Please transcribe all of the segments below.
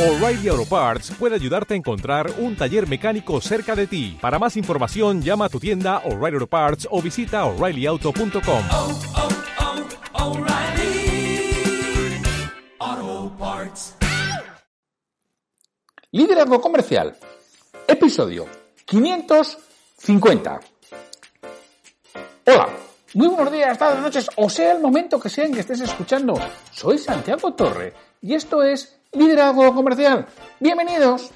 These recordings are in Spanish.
O'Reilly Auto Parts puede ayudarte a encontrar un taller mecánico cerca de ti. Para más información, llama a tu tienda O'Reilly Auto Parts o visita oreillyauto.com. oh, oh, O'Reilly Auto Parts. Liderazgo Comercial, episodio 550. Hola, muy buenos días, tardes, noches, o sea el momento que sea en que estés escuchando. Soy Santiago Torre y esto es Liderazgo Comercial. Bienvenidos.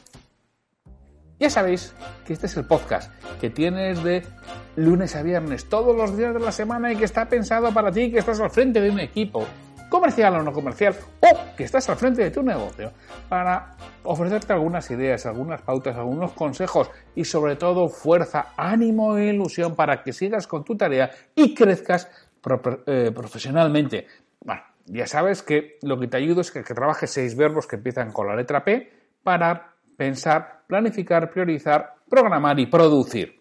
Ya sabéis que este es el podcast que tienes de lunes a viernes, todos los días de la semana y que está pensado para ti, que estás al frente de un equipo, comercial o no comercial, o que estás al frente de tu negocio, para ofrecerte algunas ideas, algunas pautas, algunos consejos y sobre todo fuerza, ánimo e ilusión para que sigas con tu tarea y crezcas eh, profesionalmente. Ya sabes que lo que te ayudo es que, trabajes seis verbos que empiezan con la letra P para pensar, planificar, priorizar, programar y producir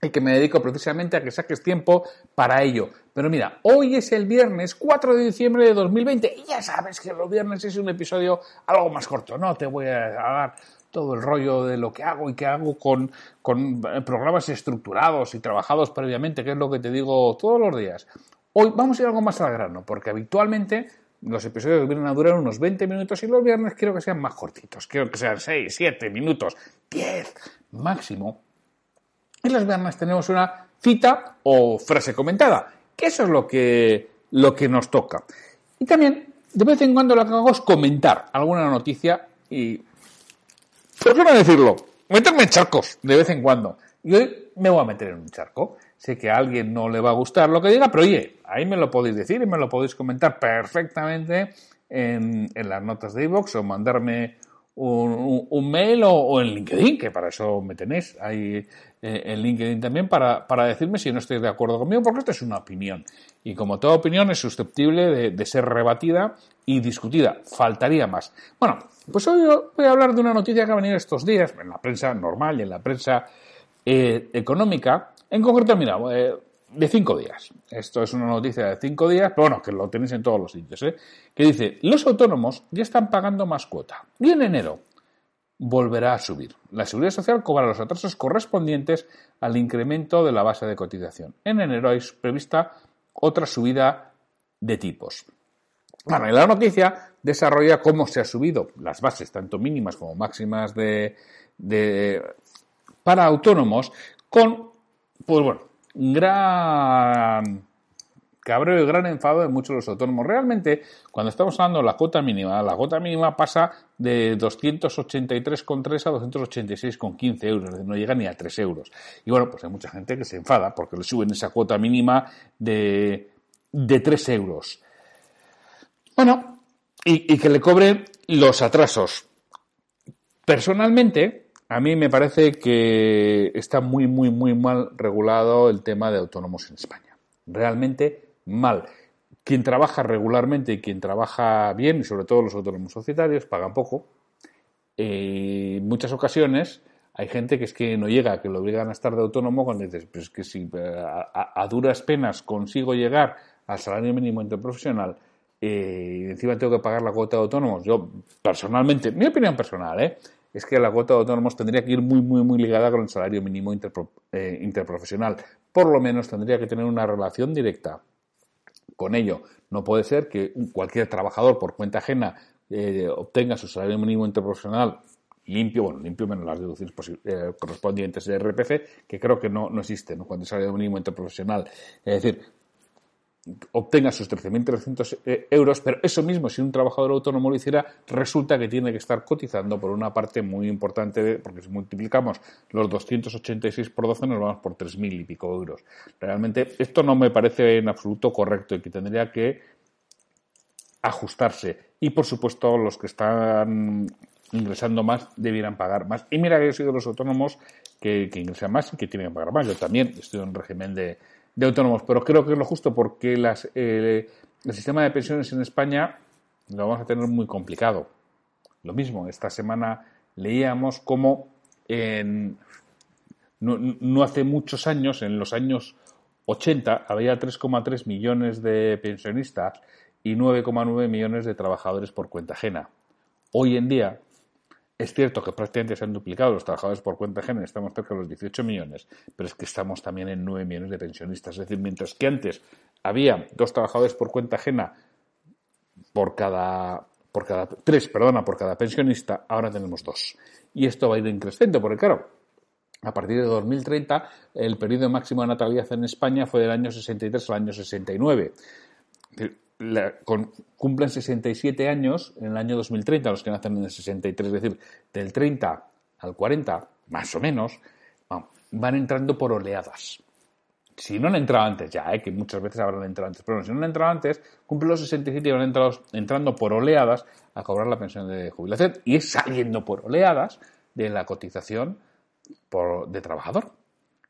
y que me dedico precisamente a que saques tiempo para ello. Pero mira, hoy es el viernes 4 de diciembre de 2020 y ya sabes que los viernes es un episodio algo más corto, no te voy a dar todo el rollo de lo que hago y que hago con, con programas estructurados y trabajados previamente, que es lo que te digo todos los días. Hoy vamos a ir algo más al grano, porque habitualmente los episodios vienen a durar unos 20 minutos y los viernes quiero que sean más cortitos, quiero que sean 6, 7 minutos, 10 máximo. Y los viernes tenemos una cita o frase comentada, que eso es lo que, lo que nos toca. Y también, de vez en cuando lo que hago es comentar alguna noticia y, ¿por qué no decirlo? Meterme en charcos de vez en cuando. Y hoy me voy a meter en un charco. Sé que a alguien no le va a gustar lo que diga, pero oye, ahí me lo podéis decir y me lo podéis comentar perfectamente en, en las notas de iVoox o mandarme un, mail o, en LinkedIn, que para eso me tenéis ahí eh, en LinkedIn también, para, para decirme si no estáis de acuerdo conmigo, porque esto es una opinión. Y como toda opinión es susceptible de, de ser rebatida y discutida. Faltaría más. Bueno, pues hoy voy a hablar de una noticia que ha venido estos días, en la prensa normal y en la prensa eh, económica. En concreto, mira, eh, de cinco días. Esto es una noticia de cinco días, pero bueno, que lo tenéis en todos los sitios, ¿eh? que dice, los autónomos ya están pagando más cuota. Y en enero volverá a subir. La Seguridad Social cobra los atrasos correspondientes al incremento de la base de cotización. En enero hay prevista otra subida de tipos. Bueno, y la noticia desarrolla cómo se han subido las bases, tanto mínimas como máximas de, de- para autónomos, con, pues bueno, gran cabreo y gran enfado de muchos de los autónomos. Realmente, cuando estamos hablando de la cuota mínima, la cuota mínima pasa de 283,3 a 286,15 euros, no llega ni a 3 euros. Y bueno, pues hay mucha gente que se enfada porque le suben esa cuota mínima de, de 3 euros. Bueno, y, y que le cobren los atrasos. Personalmente, a mí me parece que está muy, muy, muy mal regulado el tema de autónomos en España. Realmente mal. Quien trabaja regularmente y quien trabaja bien, y sobre todo los autónomos societarios, pagan poco. Eh, en muchas ocasiones hay gente que es que no llega, que lo obligan a estar de autónomo cuando dices, pues que si eh, a, a- duras penas consigo llegar al salario mínimo interprofesional eh, y encima tengo que pagar la cuota de autónomos, yo personalmente, mi opinión personal, ¿eh? Es que la cuota de autónomos tendría que ir muy, muy, muy ligada con el salario mínimo eh, interprofesional. Por lo menos tendría que tener una relación directa con ello. No puede ser que cualquier trabajador por cuenta ajena eh, obtenga su salario mínimo interprofesional limpio, bueno, limpio menos las deducciones eh, correspondientes de RPC, que creo que no, no existen, ¿no? cuando es salario mínimo interprofesional. Es decir, obtenga sus 13.300 eh, euros, pero eso mismo, si un trabajador autónomo lo hiciera, resulta que tiene que estar cotizando por una parte muy importante, de- porque si multiplicamos los 286 por 12 nos vamos por 3.000 y pico euros. Realmente esto no me parece en absoluto correcto y que tendría que ajustarse. Y por supuesto, los que están ingresando más debieran pagar más. Y mira que yo soy de los autónomos que, que ingresan más y que tienen que pagar más. Yo también estoy en régimen de, de autónomos, pero creo que es lo justo porque eh, el sistema de pensiones en España lo vamos a tener muy complicado. Lo mismo, esta semana leíamos cómo en, no hace muchos años, en los años 80, había 3,3 millones de pensionistas y 9,9 millones de trabajadores por cuenta ajena. Hoy en día Es cierto que prácticamente se han duplicado los trabajadores por cuenta ajena, estamos cerca de los 18 millones, pero es que estamos también en 9 millones de pensionistas. Es decir, mientras que antes había dos trabajadores por cuenta ajena por cada, por cada tres, perdona, por cada pensionista, ahora tenemos dos. Y esto va a ir en porque claro, a partir de 2030 el periodo máximo de natalidad en España fue del año 63 al año 69. La, con, cumplen 67 años en el año 2030 los que nacen en el 63, es decir, del 30 al 40, más o menos, van entrando por oleadas si no han entrado antes ya, ¿eh? que muchas veces habrán entrado antes, pero si no han entrado antes, cumplen los 67 y van entrado, entrando por oleadas a cobrar la pensión de jubilación y es saliendo por oleadas de la cotización por, de trabajador.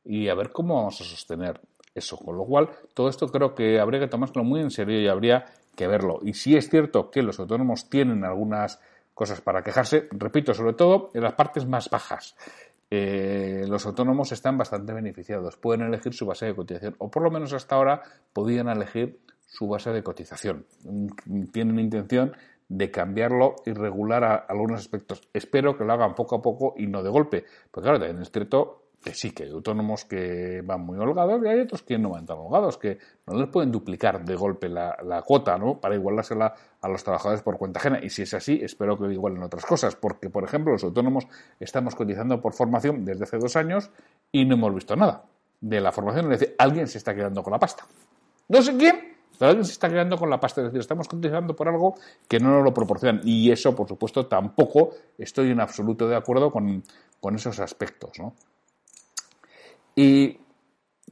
Y a ver cómo vamos a sostener eso. Con lo cual, todo esto creo que habría que tomárselo muy en serio y habría que verlo. Y si es cierto que los autónomos tienen algunas cosas para quejarse, repito, sobre todo en las partes más bajas. Eh, los autónomos están bastante beneficiados. Pueden elegir su base de cotización, o por lo menos hasta ahora podían elegir su base de cotización. Tienen intención de cambiarlo y regular algunos aspectos. Espero que lo hagan poco a poco y no de golpe. Porque claro, también es cierto que sí, que hay autónomos que van muy holgados y hay otros que no van tan holgados, que no les pueden duplicar de golpe la, la cuota, ¿no? Para igualársela a los trabajadores por cuenta ajena. Y si es así, espero que igualen otras cosas, porque, por ejemplo, los autónomos estamos cotizando por formación desde hace dos años y no hemos visto nada de la formación. Es decir, alguien se está quedando con la pasta. No sé quién, pero alguien se está quedando con la pasta. Es decir, estamos cotizando por algo que no nos lo proporcionan. Y eso, por supuesto, tampoco estoy en absoluto de acuerdo con, con esos aspectos, ¿no? Y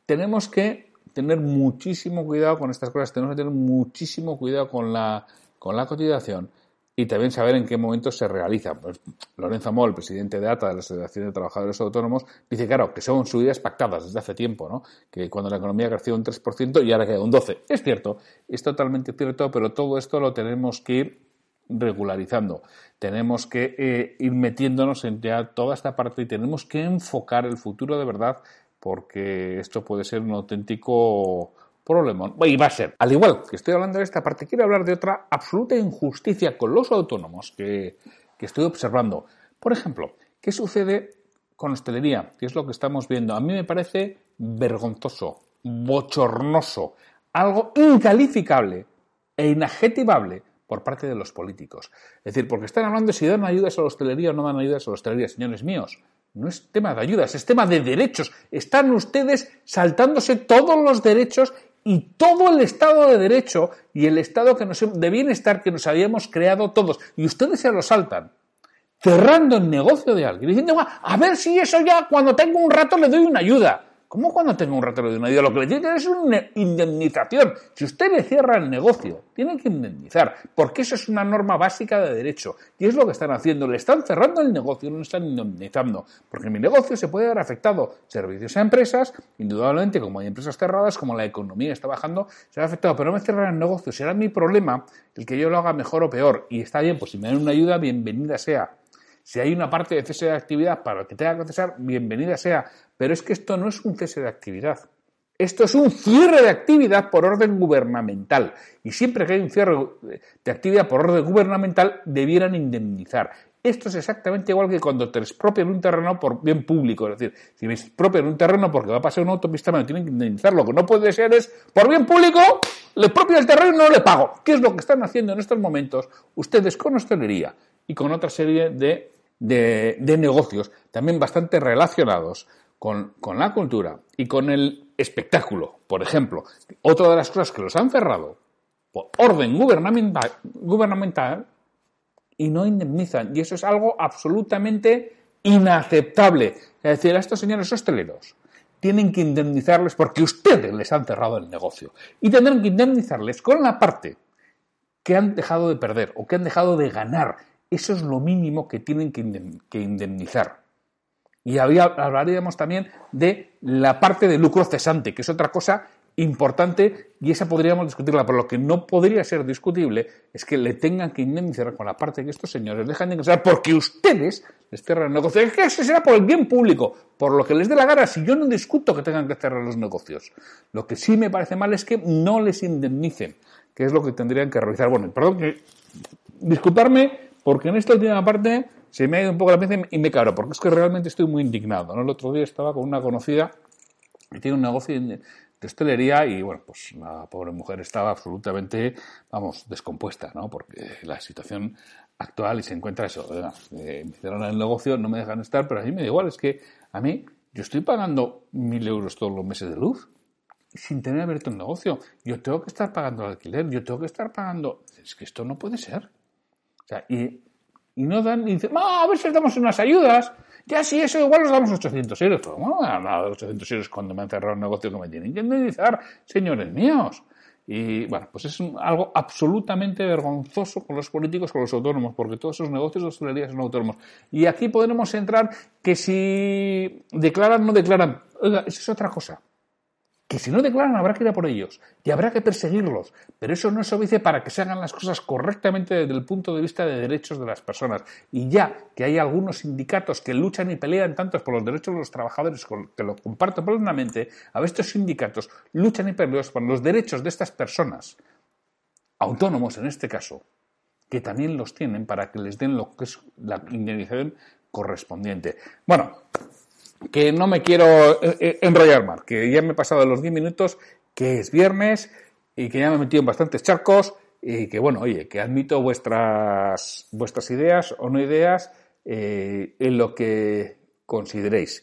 tenemos que tener muchísimo cuidado con estas cosas, tenemos que tener muchísimo cuidado con la, con la cotización y también saber en qué momento se realiza. Pues, Lorenzo Moll, presidente de ATA, de la Asociación de Trabajadores Autónomos, dice, claro, que son subidas pactadas desde hace tiempo, ¿no? que cuando la economía ha crecido un 3% y ahora queda un 12%. Es cierto, es totalmente cierto, pero todo esto lo tenemos que ir regularizando. Tenemos que eh, ir metiéndonos en ya toda esta parte y tenemos que enfocar el futuro de verdad porque esto puede ser un auténtico problema. Y va a ser. Al igual que estoy hablando de esta parte, quiero hablar de otra absoluta injusticia con los autónomos que, estoy observando. Por ejemplo, ¿qué sucede con hostelería? ¿Qué es lo que estamos viendo? A mí me parece vergonzoso, bochornoso, algo incalificable e inadjetivable por parte de los políticos. Es decir, porque están hablando de si dan ayudas a la hostelería o no dan ayudas a la hostelería, señores míos. No es tema de ayudas, es tema de derechos. Están ustedes saltándose todos los derechos y todo el Estado de Derecho y el Estado de bienestar que nos habíamos creado todos. Y ustedes se lo saltan, cerrando el negocio de alguien, diciendo, a ver si eso ya cuando tengo un rato le doy una ayuda. ¿Cómo cuando tenga un ratero de una idea? Lo que le tiene es una indemnización. Si usted le cierra el negocio, tiene que indemnizar, porque eso es una norma básica de derecho. Y es lo que están haciendo. Le están cerrando el negocio, no le están indemnizando. Porque mi negocio se puede ver afectado. Servicios a empresas, indudablemente, como hay empresas cerradas, como la economía está bajando, se ha afectado. Pero no me cierran el negocio. Será mi problema el que yo lo haga mejor o peor. Y está bien, pues si me dan una ayuda, bienvenida sea. Si hay una parte de cese de actividad para el que tenga que cesar, bienvenida sea. Pero es que esto no es un cese de actividad. Esto es un cierre de actividad por orden gubernamental. Y siempre que hay un cierre de actividad por orden gubernamental, debieran indemnizar. Esto es exactamente igual que cuando te expropian un terreno por bien público. Es decir, si me expropian un terreno porque va a pasar una autopista, me lo tienen que indemnizar. Lo que no puede ser es, por bien público, le expropio el terreno y no le pago. ¿Qué es lo que están haciendo en estos momentos ustedes con hostelería y con otra serie de de, negocios también bastante relacionados con, la cultura y con el espectáculo, por ejemplo. Otra de las cosas que los han cerrado por orden gubernamental, gubernamental y no indemnizan. Y eso es algo absolutamente inaceptable. Es decir, a estos señores hosteleros tienen que indemnizarles porque ustedes les han cerrado el negocio. Y tendrán que indemnizarles con la parte que han dejado de perder o que han dejado de ganar eso es lo mínimo que tienen que indemnizar. Y hablaríamos también de la parte de lucro cesante, que es otra cosa importante y esa podríamos discutirla, pero lo que no podría ser discutible es que le tengan que indemnizar con la parte que estos señores dejan de ingresar porque ustedes les cierran el negocio. Es que eso será por el bien público, por lo que les dé la gana. Si yo no discuto que tengan que cerrar los negocios, lo que sí me parece mal es que no les indemnicen, que es lo que tendrían que realizar. Bueno, perdón que disculparme porque en esta última parte se me ha ido un poco la pinza y me cabro, porque es que realmente estoy muy indignado. ¿no? El otro día estaba con una conocida que tiene un negocio de hostelería y bueno, pues la pobre mujer estaba absolutamente, vamos, descompuesta, ¿no? Porque la situación actual y se encuentra eso, eh, me hicieron el negocio, no me dejan estar, pero a mí me da igual, es que a mí yo estoy pagando mil euros todos los meses de luz sin tener abierto un negocio. Yo tengo que estar pagando el alquiler, yo tengo que estar pagando... Es que esto no puede ser. Y, no dan, y dicen, "Ah, a ver si les damos unas ayudas. Ya sí, eso igual nos damos 800 euros. Pero, ¿Cómo me han dado 800 euros cuando me han cerrado el negocio que me tienen que indemnizar, señores míos? Y bueno, pues es un- algo absolutamente vergonzoso con los políticos, con los autónomos, porque todos esos negocios de hostelería son autónomos. Y aquí podremos entrar que si declaran no declaran. Oiga, es otra cosa que si no declaran habrá que ir a por ellos y habrá que perseguirlos, pero eso no se obedece para que se hagan las cosas correctamente desde el punto de vista de derechos de las personas. Y ya que hay algunos sindicatos que luchan y pelean tanto por los derechos de los trabajadores, que lo comparto plenamente, a ver, estos sindicatos luchan y pelean por los derechos de estas personas, autónomos en este caso, que también los tienen para que les den lo que es la indemnización correspondiente. Bueno, que no me quiero eh, eh, enrollar más, que ya me he pasado los 10 minutos, que es viernes y que ya me he metido en bastantes charcos y que bueno, oye, que admito vuestras, vuestras ideas o no ideas eh, en lo que consideréis.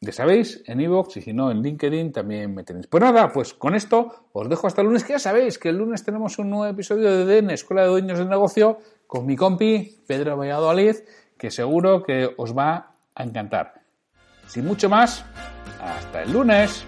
Ya sabéis, en iVoox y si no en LinkedIn también me tenéis. Pues nada, pues con esto os dejo hasta el lunes, que ya sabéis que el lunes tenemos un nuevo episodio de DN, Escuela de Dueños del Negocio, con mi compi Pedro Valladolid, que seguro que os va a encantar. Sin mucho más, hasta el lunes.